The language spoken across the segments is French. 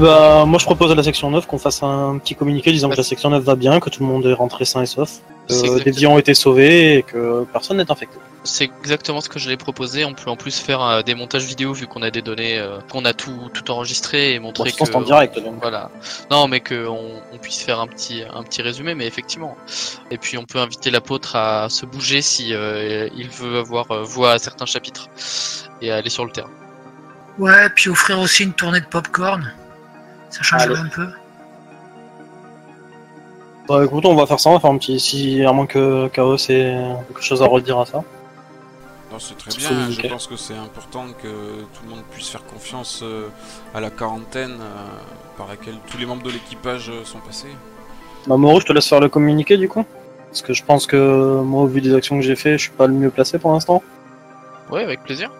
Bah, moi je propose à la section 9 qu'on fasse un petit communiqué disant que la section 9 va bien, que tout le monde est rentré sain et sauf, que des vies ont été sauvés et que personne n'est infecté. C'est exactement ce que j'allais proposer. On peut en plus faire euh, des montages vidéo vu qu'on a des données, euh, qu'on a tout, tout enregistré et Bon, montrer façon, que en direct, donc. voilà. Non, mais que on, on puisse faire un petit un petit résumé, mais effectivement. Et puis on peut inviter l'apôtre à se bouger si euh, il veut avoir voix à certains chapitres et à aller sur le terrain. Ouais, puis offrir aussi une tournée de popcorn. Ça changerait Allez. un peu. Bah écoute, on va faire ça, on va faire un petit. Si, à moins que Chaos ait quelque chose à redire à ça. Non, c'est très bien. Je pense que c'est important que tout le monde puisse faire confiance euh, à la quarantaine euh, par laquelle tous les membres de l'équipage euh, sont passés. Bah Moreau, je te laisse faire le communiqué du coup. Parce que je pense que moi, au vu des actions que j'ai fait, je suis pas le mieux placé pour l'instant. Ouais, avec plaisir.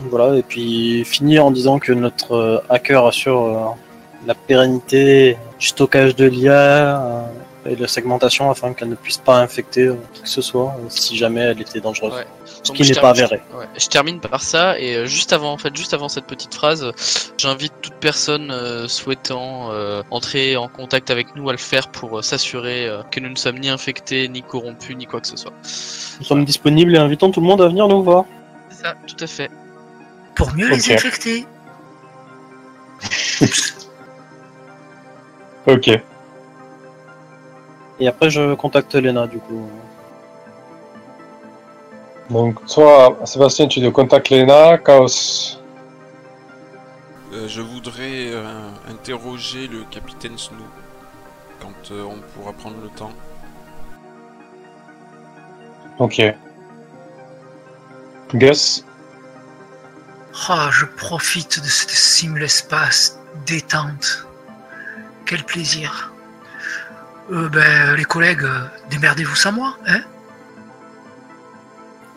Voilà, et puis finir en disant que notre euh, hacker assure euh, la pérennité du stockage de l'IA euh, et de la segmentation afin qu'elle ne puisse pas infecter qui que ce soit si jamais elle était dangereuse. Ouais. Ce qui n'est pas avéré. Ouais, je termine par ça et juste avant en fait juste avant cette petite phrase, j'invite toute personne euh, souhaitant euh, entrer en contact avec nous à le faire pour euh, s'assurer que nous ne sommes ni infectés ni corrompus ni quoi que ce soit. Nous sommes disponibles et invitons tout le monde à venir nous voir. C'est ça, tout à fait. Pour mieux les infecter. Ok. Et après, je contacte Lena du coup. Donc, soit Sébastien, tu te contactes Lena, Chaos. Euh, je voudrais euh, interroger le capitaine Snow quand euh, on pourra prendre le temps. Ok. Gus. Ah, je profite de cette simul-espace détente. Quel plaisir. Euh, ben, les collègues, démerdez-vous sans moi, hein?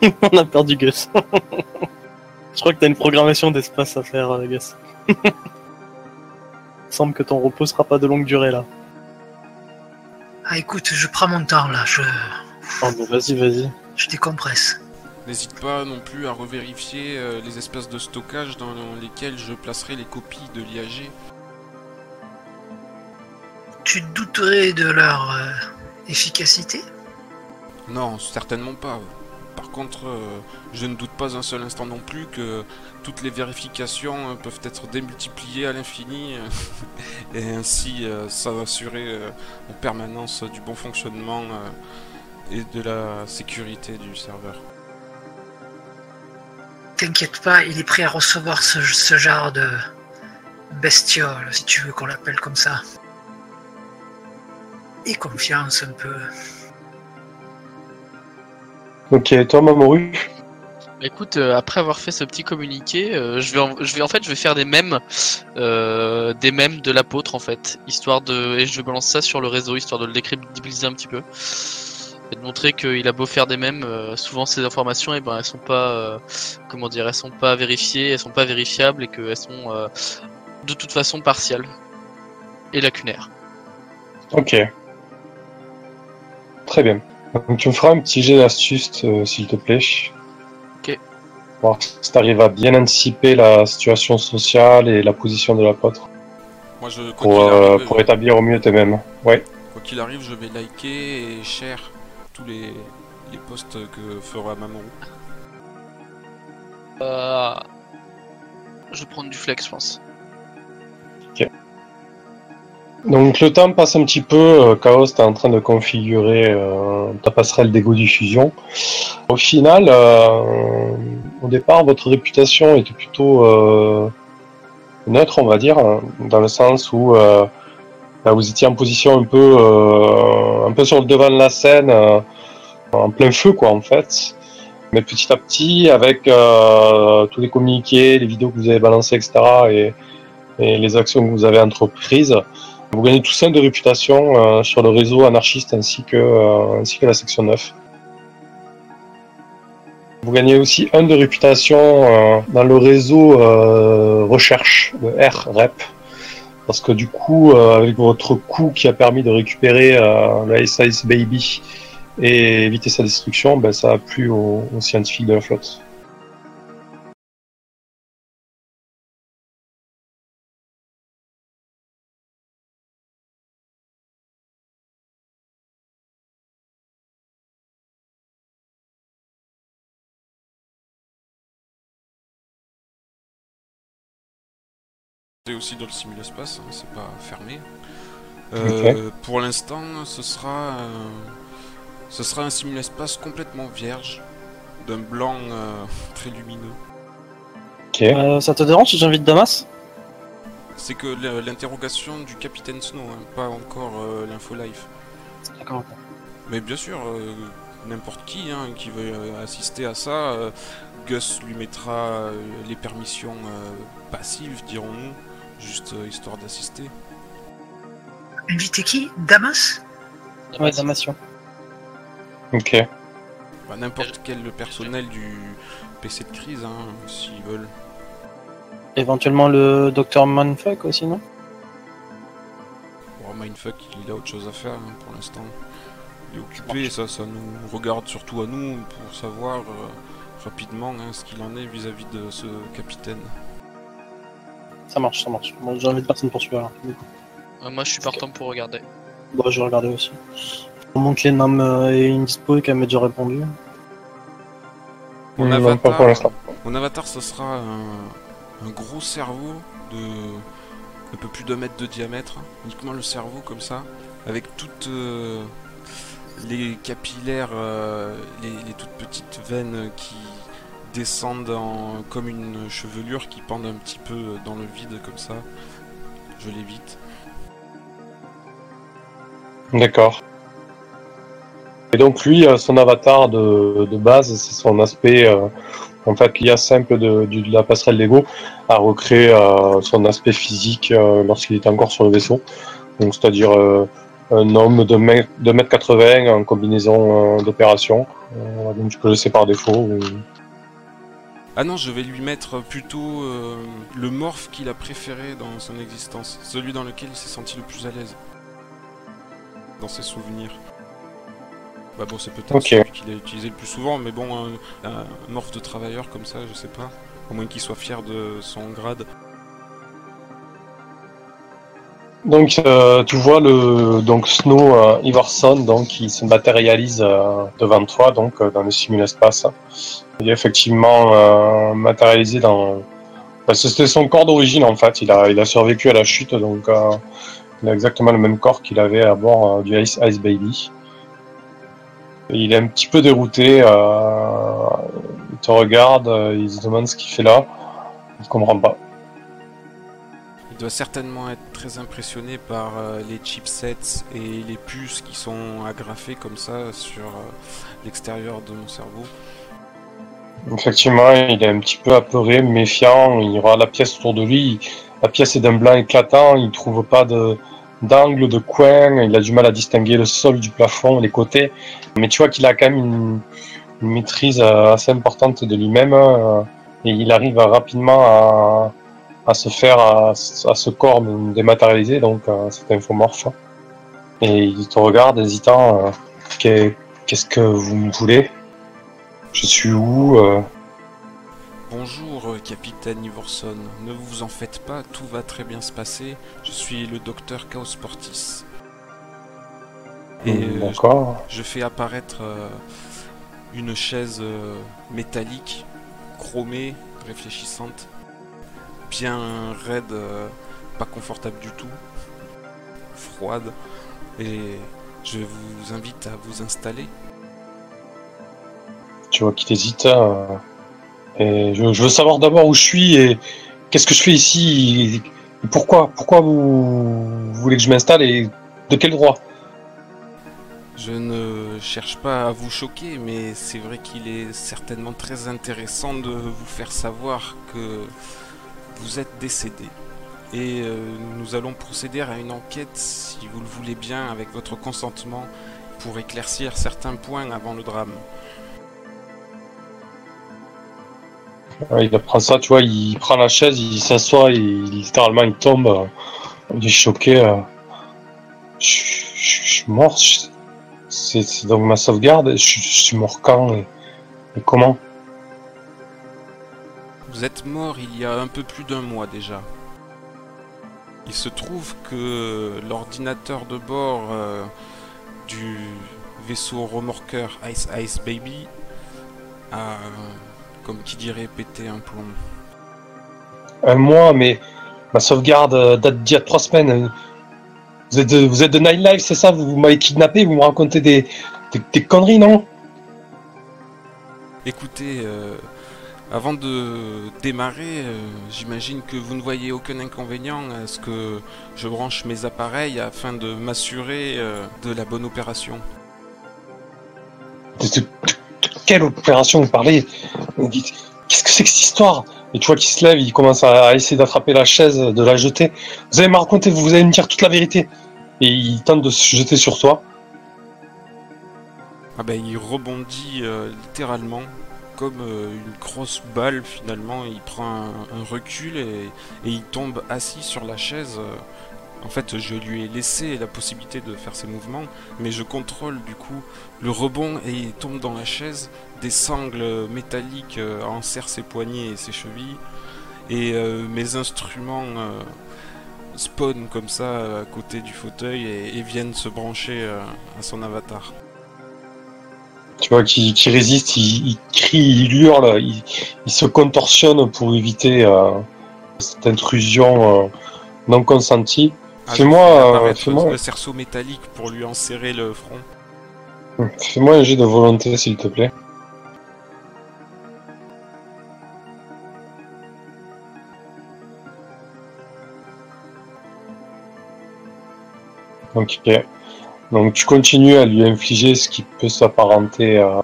On a perdu Gus. je crois que t'as une programmation d'espace à faire, euh, Gus. Il semble que ton repos sera pas de longue durée là. Ah, écoute, je prends mon temps là, je, Oh, vas-y, vas-y. je décompresse. N'hésite pas non plus à revérifier euh, les espaces de stockage dans lesquels je placerai les copies de l'IAG. Tu douterais de leur euh, efficacité? Non, certainement pas. Par contre, euh, je ne doute pas un seul instant non plus que toutes les vérifications peuvent être démultipliées à l'infini et ainsi euh, s'assurer euh, en permanence du bon fonctionnement et de la sécurité du serveur. T'inquiète pas, il est prêt à recevoir ce, ce genre de bestiole, si tu veux qu'on l'appelle comme ça. Et confiance un peu. Ok, toi, Mamoru? Écoute, euh, après avoir fait ce petit communiqué, euh, je vais, en, je vais en fait, je vais faire des mèmes, euh, des mèmes de l'apôtre en fait, histoire de, et je balance ça sur le réseau, histoire de le décrédibiliser un petit peu, et de montrer qu'il a beau faire des mèmes, euh, souvent ces informations, et ben elles sont pas, euh, comment dire, elles sont pas vérifiées, elles sont pas vérifiables, et qu'elles sont euh, de toute façon partiales et lacunaires. Ok. Très bien. Donc, tu me feras un petit jet d'astuce, euh, s'il te plaît. Ok. Voir si tu arrives à bien anticiper la situation sociale et la position de l'apôtre Moi, je, quoi pour, euh, arrive, pour établir au mieux tes mêmes. Ouais. quoi qu'il arrive, je vais liker et share tous les, les posts que fera Mamoru. Euh, je vais prendre du flex, je pense. Donc le temps passe un petit peu, euh, Chaos est en train de configurer euh, ta passerelle d'égo diffusion. Au final, euh, au départ, votre réputation était plutôt euh, neutre, on va dire, hein, dans le sens où vous étiez en position un peu, euh, un peu sur le devant de la scène, euh, en plein feu, quoi, en fait. Mais petit à petit, avec euh, tous les communiqués, les vidéos que vous avez balancées, etc., et, les actions que vous avez entreprises, vous gagnez tous un de réputation euh, sur le réseau anarchiste ainsi que, euh, la section 9. Vous gagnez aussi un de réputation dans le réseau recherche, le RREP, parce que du coup, avec votre coup qui a permis de récupérer la SIS Baby et éviter sa destruction, ben, ça a plu aux, scientifiques de la flotte. C'est aussi dans le simulespace, hein, c'est pas fermé. Euh, pour l'instant, ce sera euh, ce sera un simulespace complètement vierge, d'un blanc euh, très lumineux. Ok. Euh, ça te dérange si j'invite Damas? C'est que l'interrogation du capitaine Snow, hein, pas encore euh, l'info live. D'accord. Mais bien sûr, euh, n'importe qui hein, qui veut euh, assister à ça, euh, Gus lui mettra euh, les permissions euh, passives, dirons-nous, juste euh, histoire d'assister. Inviter qui? Damas? Ouais, Damation. Ok. Bah, n'importe quel personnel du PC de crise, hein, s'ils veulent. Éventuellement le docteur Manfuck aussi, non? Bon, Mindfuck, il a autre chose à faire hein, pour l'instant. Il est occupé, ça, ça nous regarde surtout à nous pour savoir euh, rapidement hein, ce qu'il en est vis-à-vis de ce capitaine. Ça marche, ça marche. Moi j'invite personne pour du coup. Euh, moi, je suis partant pour regarder. Bon, je vais regarder aussi. Les Nam euh, est indispo et qu'elle m'ait déjà répondu. Mon Non, avatar, pas pour l'instant. Mon avatar, ce sera un, un gros cerveau de un peu plus d'un mètre de diamètre, uniquement le cerveau comme ça, avec toutes euh, les capillaires, euh, les, les toutes petites veines qui descendent en- comme une chevelure qui pendent un petit peu dans le vide comme ça. Je l'évite. D'accord. Et donc lui, euh, son avatar de, base, c'est son aspect, euh, en fait, l'IA simple de, du- de la passerelle Lego a recréé euh, son aspect physique lorsqu'il était encore sur le vaisseau. Donc c'est-à-dire un homme de, de mètre 80 en combinaison d'opération. Donc tu peux laisser par défaut. Ah non, je vais lui mettre plutôt le morph qu'il a préféré dans son existence, celui dans lequel il s'est senti le plus à l'aise. Dans ses souvenirs. Bah bon, c'est peut-être celui qu'il a utilisé le plus souvent, mais bon, un, un morph de travailleur comme ça, je sais pas. Au moins qu'il soit fier de son grade. Donc euh, tu vois le donc Snow euh, Iverson donc qui se matérialise euh, devant toi donc dans le simul-espace. Il est effectivement matérialisé dans que c'était son corps d'origine en fait. Il a il a survécu à la chute donc il a exactement le même corps qu'il avait à bord du Ice, Ice Baby. Il est un petit peu dérouté. euh, il te regarde, euh, il se demande ce qu'il fait là. Il comprend pas. Il doit certainement être très impressionné par euh, les chipsets et les puces qui sont agrafées comme ça sur l'extérieur de mon cerveau. Effectivement, il est un petit peu apeuré, méfiant. Il regarde la pièce autour de lui. La pièce est d'un blanc éclatant. Il trouve pas de d'angle, de coin. Il a du mal à distinguer le sol du plafond, les côtés. Mais tu vois qu'il a quand même une, maîtrise euh, assez importante de lui-même. euh, Et il arrive rapidement à, à se faire à, à ce corps dématérialisé, donc euh, cet infomorphe. Et il te regarde, hésitant. Qu'est- Qu'est-ce que vous me voulez? Je suis où Bonjour, capitaine Iverson. Ne vous en faites pas, tout va très bien se passer. Je suis le docteur Chaos Portis. Et euh, je fais apparaître euh, une chaise euh, métallique, chromée, réfléchissante, bien raide, euh, pas confortable du tout, froide. Et je vous invite à vous installer. Tu vois qu'il hésite. euh, je, veux savoir d'abord où je suis et qu'est-ce que je fais ici pourquoi Pourquoi vous, vous voulez que je m'installe et de quel droit? Je ne cherche pas à vous choquer, mais c'est vrai qu'il est certainement très intéressant de vous faire savoir que vous êtes décédé. Et euh, nous allons procéder à une enquête, si vous le voulez bien, avec votre consentement, pour éclaircir certains points avant le drame. Il prend ça, tu vois, il prend la chaise, il s'assoit il- littéralement il tombe. euh, Il est choqué. euh, Je suis mort. C'est donc ma sauvegarde. Je, suis mort quand et, et comment? Vous êtes mort il y a un peu plus d'un mois déjà. Il se trouve que l'ordinateur de bord euh, du vaisseau remorqueur Ice Ice Baby a, comme qui dirait, pété un plomb. Un mois, mais Ma sauvegarde euh, date d'il y a trois semaines. Vous êtes de, vous êtes de c'est ça? Vous, vous m'avez kidnappé, vous me racontez des, des, des conneries, non? Écoutez, euh, avant de démarrer, euh, j'imagine que vous ne voyez aucun inconvénient à ce que je branche mes appareils afin de m'assurer euh, de la bonne opération. Quelle opération vous parlez Vous dites, Qu'est-ce que c'est que cette histoire Et tu vois qu'il se lève, il commence à, essayer d'attraper la chaise, de la jeter. Vous allez me raconter, vous allez me dire toute la vérité. Et il tente de se jeter sur toi. Ah ben, il rebondit euh, littéralement comme euh, une grosse balle finalement. Il prend un, recul et, et il tombe assis sur la chaise. euh. En fait, je lui ai laissé la possibilité de faire ses mouvements, mais je contrôle du coup le rebond et il tombe dans la chaise. Des sangles métalliques euh, enserrent ses poignets et ses chevilles. Et euh, mes instruments euh, spawnent comme ça à côté du fauteuil et, viennent se brancher euh, à son avatar. Tu vois qu'il résiste, il, crie, il hurle, il, se contorsionne pour éviter cette intrusion non consentie. Fais-moi, fais-moi- le cerceau métallique pour lui enserrer le front. Fais-moi un jet de volonté, s'il te plaît. Ok. Donc tu continues à lui infliger ce qui peut s'apparenter à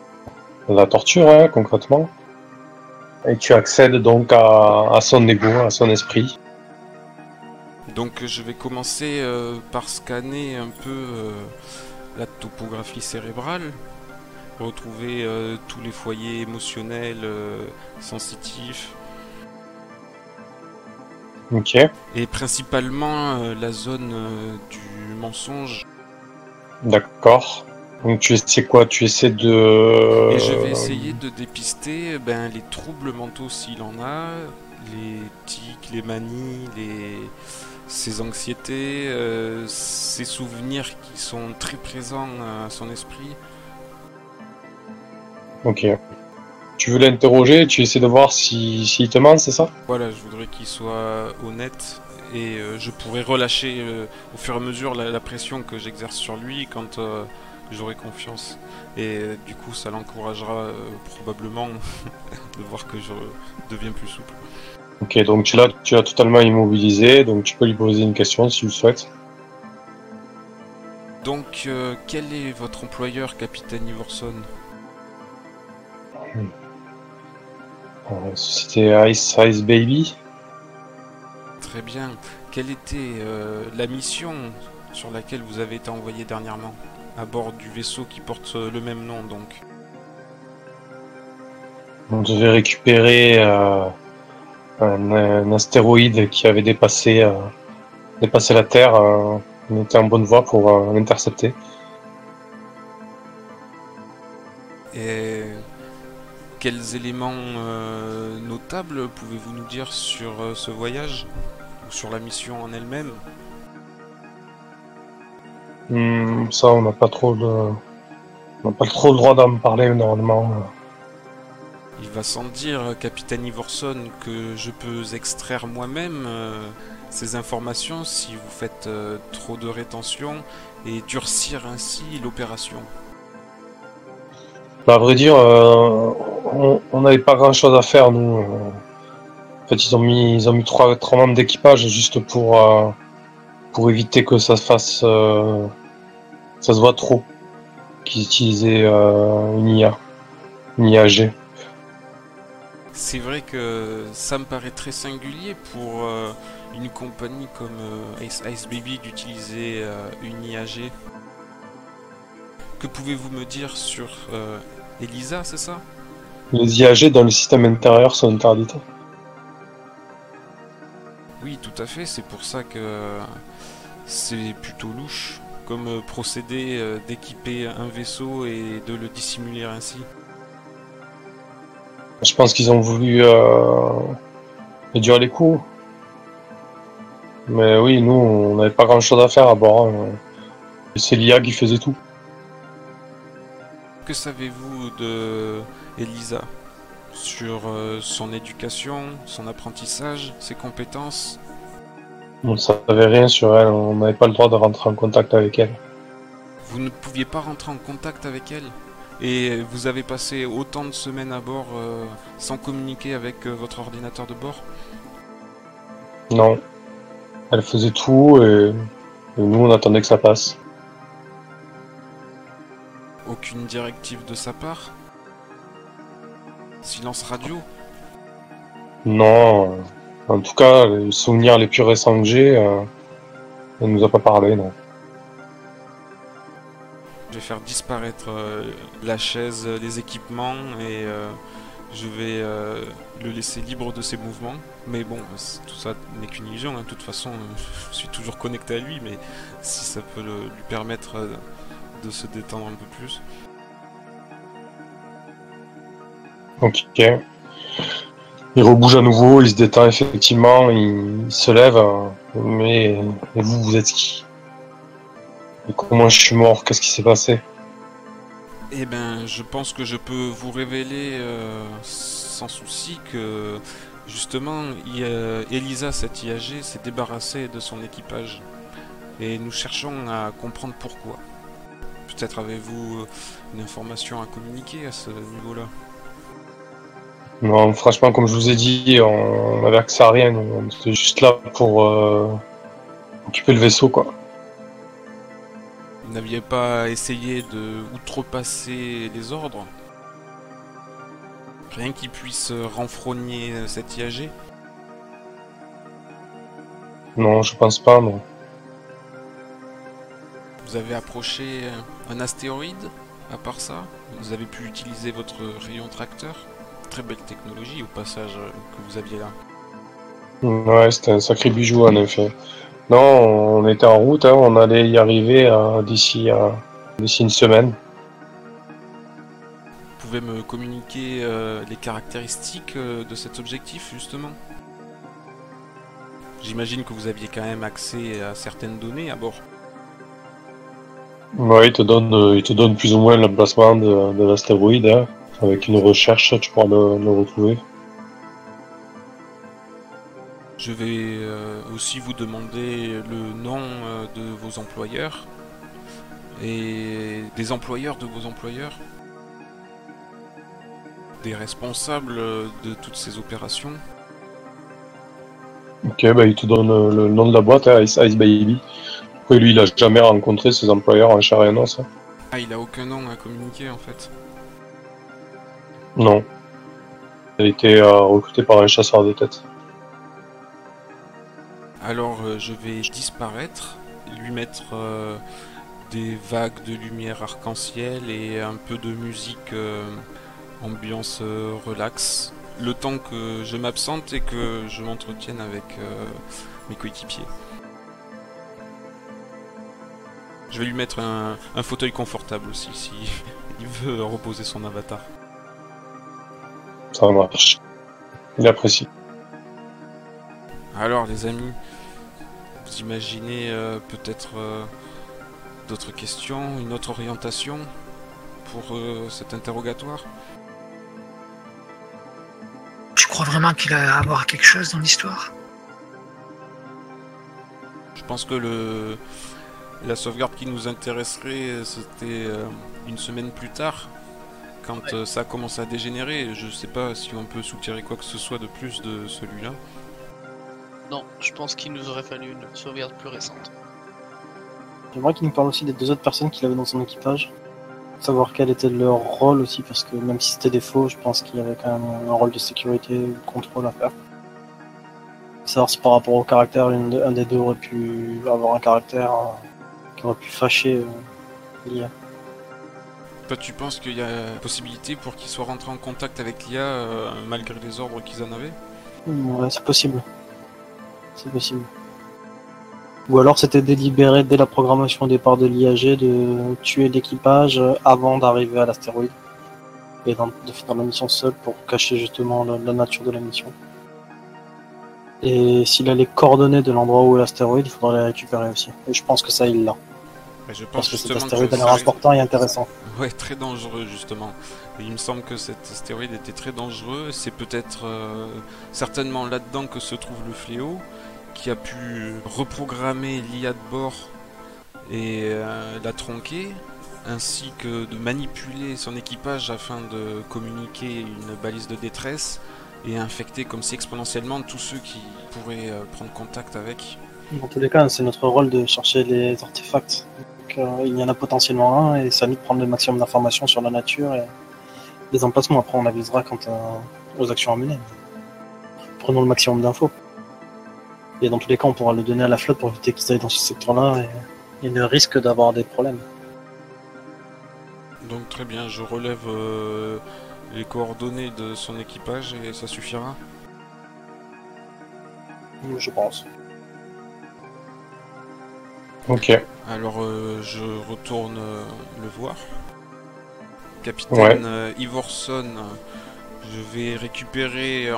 la torture, hein, concrètement. Et tu accèdes donc à, à son ego, à son esprit. Donc je vais commencer euh, par scanner un peu euh, la topographie cérébrale, retrouver euh, tous les foyers émotionnels sensitifs Ok. et principalement la zone du mensonge. D'accord. Donc tu essaies quoi? Tu essaies de... Et je vais essayer de dépister ben, les troubles mentaux s'il en a, les tics, les manies, les... ses anxiétés, euh, ses souvenirs qui sont très présents à son esprit. Ok. Tu veux l'interroger, tu essaies de voir si s'il te ment, c'est ça? Voilà, je voudrais qu'il soit honnête et euh, je pourrais relâcher euh, au fur et à mesure la, la pression que j'exerce sur lui quand j'aurai confiance. Et du coup, ça l'encouragera probablement de voir que je deviens plus souple. Ok, donc tu l'as, tu l'as totalement immobilisé, donc tu peux lui poser une question si tu le souhaites. Donc, euh, quel est votre employeur, capitaine Iverson Euh, Société Ice Ice Baby. Très bien. Quelle était euh, la mission sur laquelle vous avez été envoyé dernièrement? À bord du vaisseau qui porte le même nom, donc. On devait récupérer un, un astéroïde qui avait dépassé, euh, dépassé la Terre. euh, on était en bonne voie pour euh, l'intercepter. Et quels éléments notables pouvez-vous nous dire sur ce voyage ou sur la mission en elle-même? Hmm, ça, on n'a pas trop de, on n'a pas trop le droit d'en parler normalement. Il va sans dire, capitaine Iverson, que je peux extraire moi-même euh, ces informations si vous faites euh, trop de rétention et durcir ainsi l'opération. Bah, à vrai dire, euh, on- n'avait pas grand chose à faire, nous. En fait, ils ont mis, ils ont mis trois, trois membres d'équipage juste pour, pour éviter que ça se fasse, ça se voit trop qu'ils utilisaient une IA, une IAG. C'est vrai que ça me paraît très singulier pour euh, une compagnie comme euh, Ice, Ice Baby d'utiliser euh, une IAG. Que pouvez-vous me dire sur euh, Elisa, c'est ça? Les IAG dans le système intérieur sont interdites. Oui, tout à fait, c'est pour ça que c'est plutôt louche comme procédé d'équiper un vaisseau et de le dissimuler ainsi. Je pense qu'ils ont voulu euh, réduire les coûts. Mais oui, nous, on n'avait pas grand chose à faire à bord. hein. C'est l'IA qui faisait tout. Que savez-vous de Elisa? Sur euh, son éducation, son apprentissage, ses compétences? On ne savait rien sur elle, on n'avait pas le droit de rentrer en contact avec elle. Vous ne pouviez pas rentrer en contact avec elle? Et vous avez passé autant de semaines à bord euh, sans communiquer avec euh, votre ordinateur de bord? Non. Elle faisait tout et, et nous on attendait que ça passe. Aucune directive de sa part? Silence radio? Non. En tout cas, les souvenirs les plus récents que j'ai, euh, elle nous a pas parlé, non. Je vais faire disparaître euh, la chaise, euh, les équipements et euh, je vais le laisser libre de ses mouvements. Mais bon, tout ça n'est qu'une illusion. hein. De toute façon, je suis toujours connecté à lui, mais si ça peut le- lui permettre de se détendre un peu plus. Ok. Il rebouge à nouveau, il se détend effectivement, il, se lève. euh, Mais vous, vous êtes qui? Et comment je suis mort Qu'est-ce qui s'est passé Eh ben, je pense que je peux vous révéler euh, sans souci que justement, il Elisa, cette IAG, s'est débarrassée de son équipage. Et nous cherchons à comprendre pourquoi. Peut-être avez-vous euh, une information à communiquer à ce niveau-là? Non, franchement, comme je vous ai dit, on n'avait accès à rien. On était juste là pour euh, occuper le vaisseau, quoi. N'aviez pas essayé de outrepasser les ordres Rien qui puisse renfrogner cette IAG Non, je pense pas, non. Vous avez approché un astéroïde à part ça Vous avez pu utiliser votre rayon tracteur Très belle technologie au passage euh, que vous aviez là. Ouais, c'était un sacré bijou, en effet. Non, on était en route, hein, on allait y arriver euh, d'ici euh, d'ici une semaine. Vous pouvez me communiquer euh, les caractéristiques euh, de cet objectif justement? J'imagine que vous aviez quand même accès à certaines données à bord. Ouais, il te donne, euh, il te donne plus ou moins l'emplacement de, de l'astéroïde. hein. Avec une recherche, tu pourras le, le retrouver. Je vais euh, aussi vous demander le nom euh, de vos employeurs et des employeurs de vos employeurs, des responsables de toutes ces opérations. Ok, bah, il te donne euh, le nom de la boîte, hein, Ice, Ice Baby. Après, lui, il a jamais rencontré ses employeurs en chair et en os. hein. Ah, il a aucun nom à communiquer en fait. Non. Il a été euh, recruté par un chasseur de tête. Alors euh, je vais disparaître, lui mettre euh, des vagues de lumière arc-en-ciel et un peu de musique euh, ambiance relax. Le temps que je m'absente et que je m'entretienne avec mes coéquipiers. Je vais lui mettre un, un fauteuil confortable aussi si il veut reposer son avatar. Ça marche. Il apprécie. Alors les amis, vous imaginez euh, peut-être euh, d'autres questions, une autre orientation pour euh, cet interrogatoire? Tu crois vraiment qu'il a à voir quelque chose dans l'histoire Je pense que le la sauvegarde qui nous intéresserait, c'était une semaine plus tard, quand ça a commencé à dégénérer. Je sais pas si on peut soutirer quoi que ce soit de plus de celui-là. Non, je pense qu'il nous aurait fallu une sauvegarde plus récente. J'aimerais qu'il nous parle aussi des deux autres personnes qu'il avait dans son équipage. Savoir quel était leur rôle aussi, parce que même si c'était des faux, je pense qu'il y avait quand même un rôle de sécurité ou de contrôle à faire. Savoir si par rapport au caractère, une un des deux aurait pu avoir un caractère euh, qui aurait pu fâcher euh, l'IA. Toi, tu penses qu'il y a possibilité pour qu'ils soient rentrés en contact avec l'IA euh, malgré les ordres qu'ils en avaient? Ouais, c'est possible. C'est possible. Ou alors c'était délibéré dès la programmation au départ de l'IAG de tuer l'équipage avant d'arriver à l'astéroïde. Et de finir la mission seul pour cacher justement la, la nature de la mission. Et s'il a les coordonnées de l'endroit où est l'astéroïde, il faudra les récupérer aussi. Et je pense que ça, il l'a. Mais je pense Parce que cet astéroïde que a l'air ça- important et intéressant. Ouais, très dangereux justement. Il me semble que cet astéroïde était très dangereux. C'est peut-être euh, certainement là-dedans que se trouve le fléau. Qui a pu reprogrammer l'IA de bord et euh, la tronquer, ainsi que de manipuler son équipage afin de communiquer une balise de détresse et infecter comme si exponentiellement tous ceux qui pourraient euh, prendre contact avec. Dans tous les cas, c'est notre rôle de chercher les artefacts. Euh, il y en a potentiellement un et à nous de prendre le maximum d'informations sur la nature et les emplacements. Après, on avisera quant aux actions à mener. Prenons le maximum d'infos. Et dans tous les cas, on pourra le donner à la flotte pour éviter qu'ils aillent dans ce secteur-là et il ne risque d'avoir des problèmes. Donc très bien, je relève euh, les coordonnées de son équipage et ça suffira? Je pense. Ok. Alors euh, je retourne euh, le voir. Capitaine Ouais. Ivorson, je vais récupérer euh,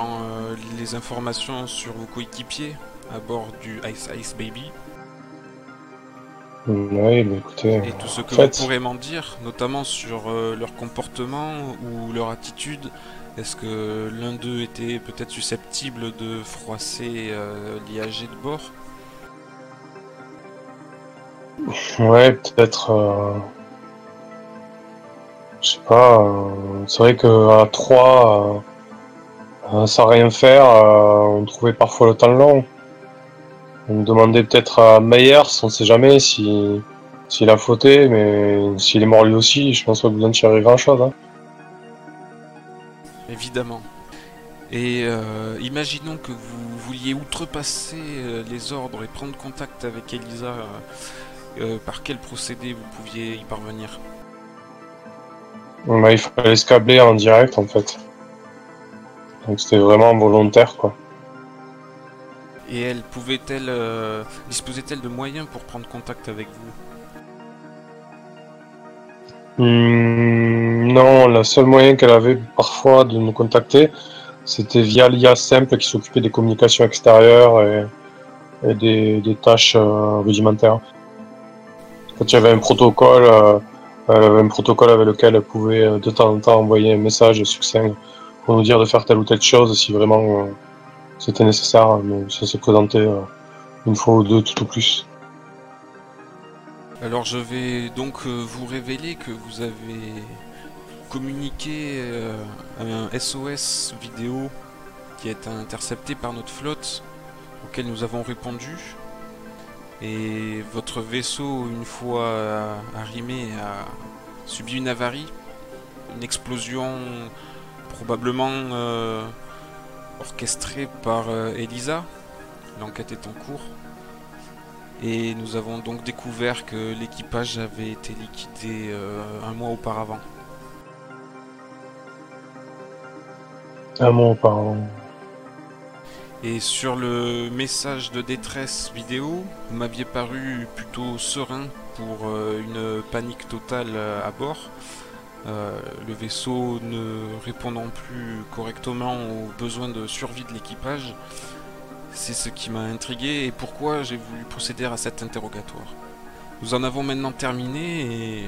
les informations sur vos coéquipiers à bord du Ice Ice Baby Oui, mais écoutez. et tout ce que fait- vous pourrez m'en dire, notamment sur euh, leur comportement ou leur attitude. Est-ce que l'un d'eux était peut-être susceptible de froisser euh, l'IAG de bord? Ouais, peut-être. euh, Je sais pas. C'est vrai qu'à 3, sans rien faire, on trouvait parfois le temps long. On demandait peut-être à Meyers, on sait jamais si s'il a fauté, mais s'il est mort lui aussi, je pense pas besoin de tirer grand chose. Hein. Évidemment. Et euh, imaginons que vous vouliez outrepasser euh, les ordres et prendre contact avec Elisa. euh, par quel procédé vous pouviez y parvenir? Bah, il fallait se câbler en direct en fait. Donc c'était vraiment volontaire quoi. Et elle pouvait-elle, euh, disposait-elle de moyens pour prendre contact avec vous? Hmm, non, le seul moyen qu'elle avait parfois de nous contacter, c'était via l'IA simple qui s'occupait des communications extérieures et, des, tâches euh, rudimentaires. Quand il y avait un protocole, euh, elle avait un protocole avec lequel elle pouvait euh, de temps en temps envoyer un message succinct pour nous dire de faire telle ou telle chose si vraiment c'était nécessaire. Mais ça s'est présenté euh, une fois ou deux tout au plus. Alors je vais donc euh, vous révéler que vous avez communiqué euh, un SOS vidéo qui a été intercepté par notre flotte, auquel nous avons répondu. Et votre vaisseau, une fois euh, arrimé, a subi une avarie, une explosion probablement euh, orchestrée par euh, Elisa. L'enquête est en cours. Et nous avons donc découvert que l'équipage avait été liquidé euh, un mois auparavant. Un mot auparavant. Et sur le message de détresse vidéo, vous m'aviez paru plutôt serein pour euh, une panique totale à bord. Euh, le vaisseau ne répondant plus correctement aux besoins de survie de l'équipage. C'est ce qui m'a intrigué et pourquoi j'ai voulu procéder à cet interrogatoire. Nous en avons maintenant terminé et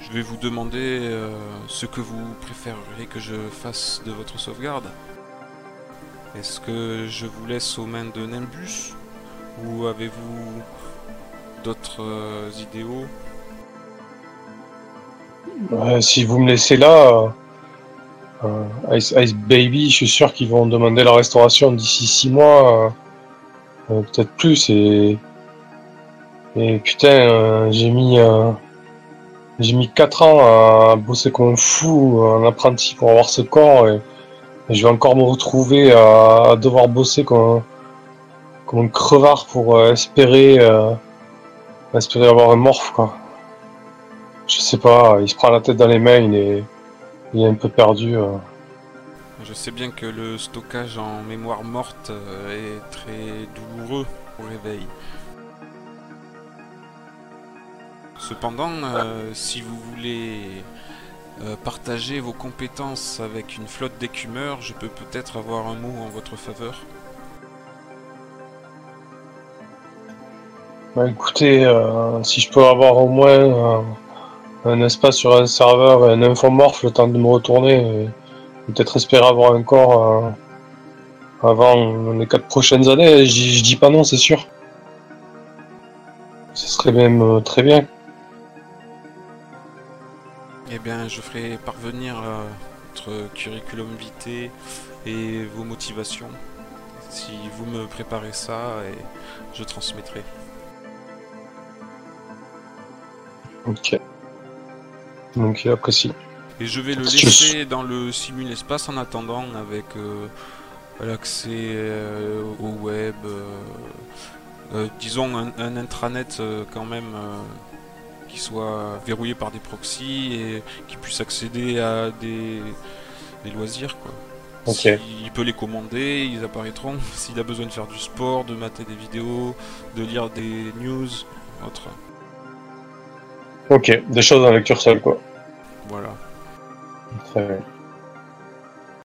je vais vous demander euh, ce que vous préféreriez que je fasse de votre sauvegarde. Est-ce que je vous laisse aux mains de Nimbus ou avez-vous d'autres euh, idéaux? Si vous me laissez là, euh, Ice, Ice Baby, je suis sûr qu'ils vont demander la restauration d'ici 6 mois, euh, euh, peut-être plus. Et, et putain, euh, j'ai mis euh, j'ai mis 4 ans à bosser comme un fou en apprenti pour avoir ce corps et, je vais encore me retrouver à, à devoir bosser comme, un- comme un crevard pour espérer espérer avoir un morph quoi. Je sais pas, il se prend la tête dans les mains, il est, il est un peu perdu. euh. Je sais bien que le stockage en mémoire morte euh, est très douloureux au réveil. Cependant, euh, si vous voulez euh, partager vos compétences avec une flotte d'écumeurs, je peux peut-être avoir un mot en votre faveur. Bah, écoutez, euh, si je peux avoir au moins un espace sur un serveur et un infomorphe le temps de me retourner, et peut-être espérer avoir un corps euh, avant les quatre prochaines années, je je dis pas non, c'est sûr. Ce serait même euh, très bien. Eh bien, je ferai parvenir euh, votre curriculum vitae et vos motivations. Si vous me préparez ça, et je transmettrai. Ok. Donc il apprécie. Et je vais le laisser dans le simul-espace en attendant avec euh, l'accès euh, au web. euh, euh, disons un, un intranet euh, quand même euh, qui soit verrouillé par des proxys et qui puisse accéder à des, des loisirs quoi. S'il peut les commander, ils apparaîtront. S'il a besoin de faire du sport, de mater des vidéos, de lire des news, autres. Ok, des choses en lecture seule, quoi. Voilà. Très bien.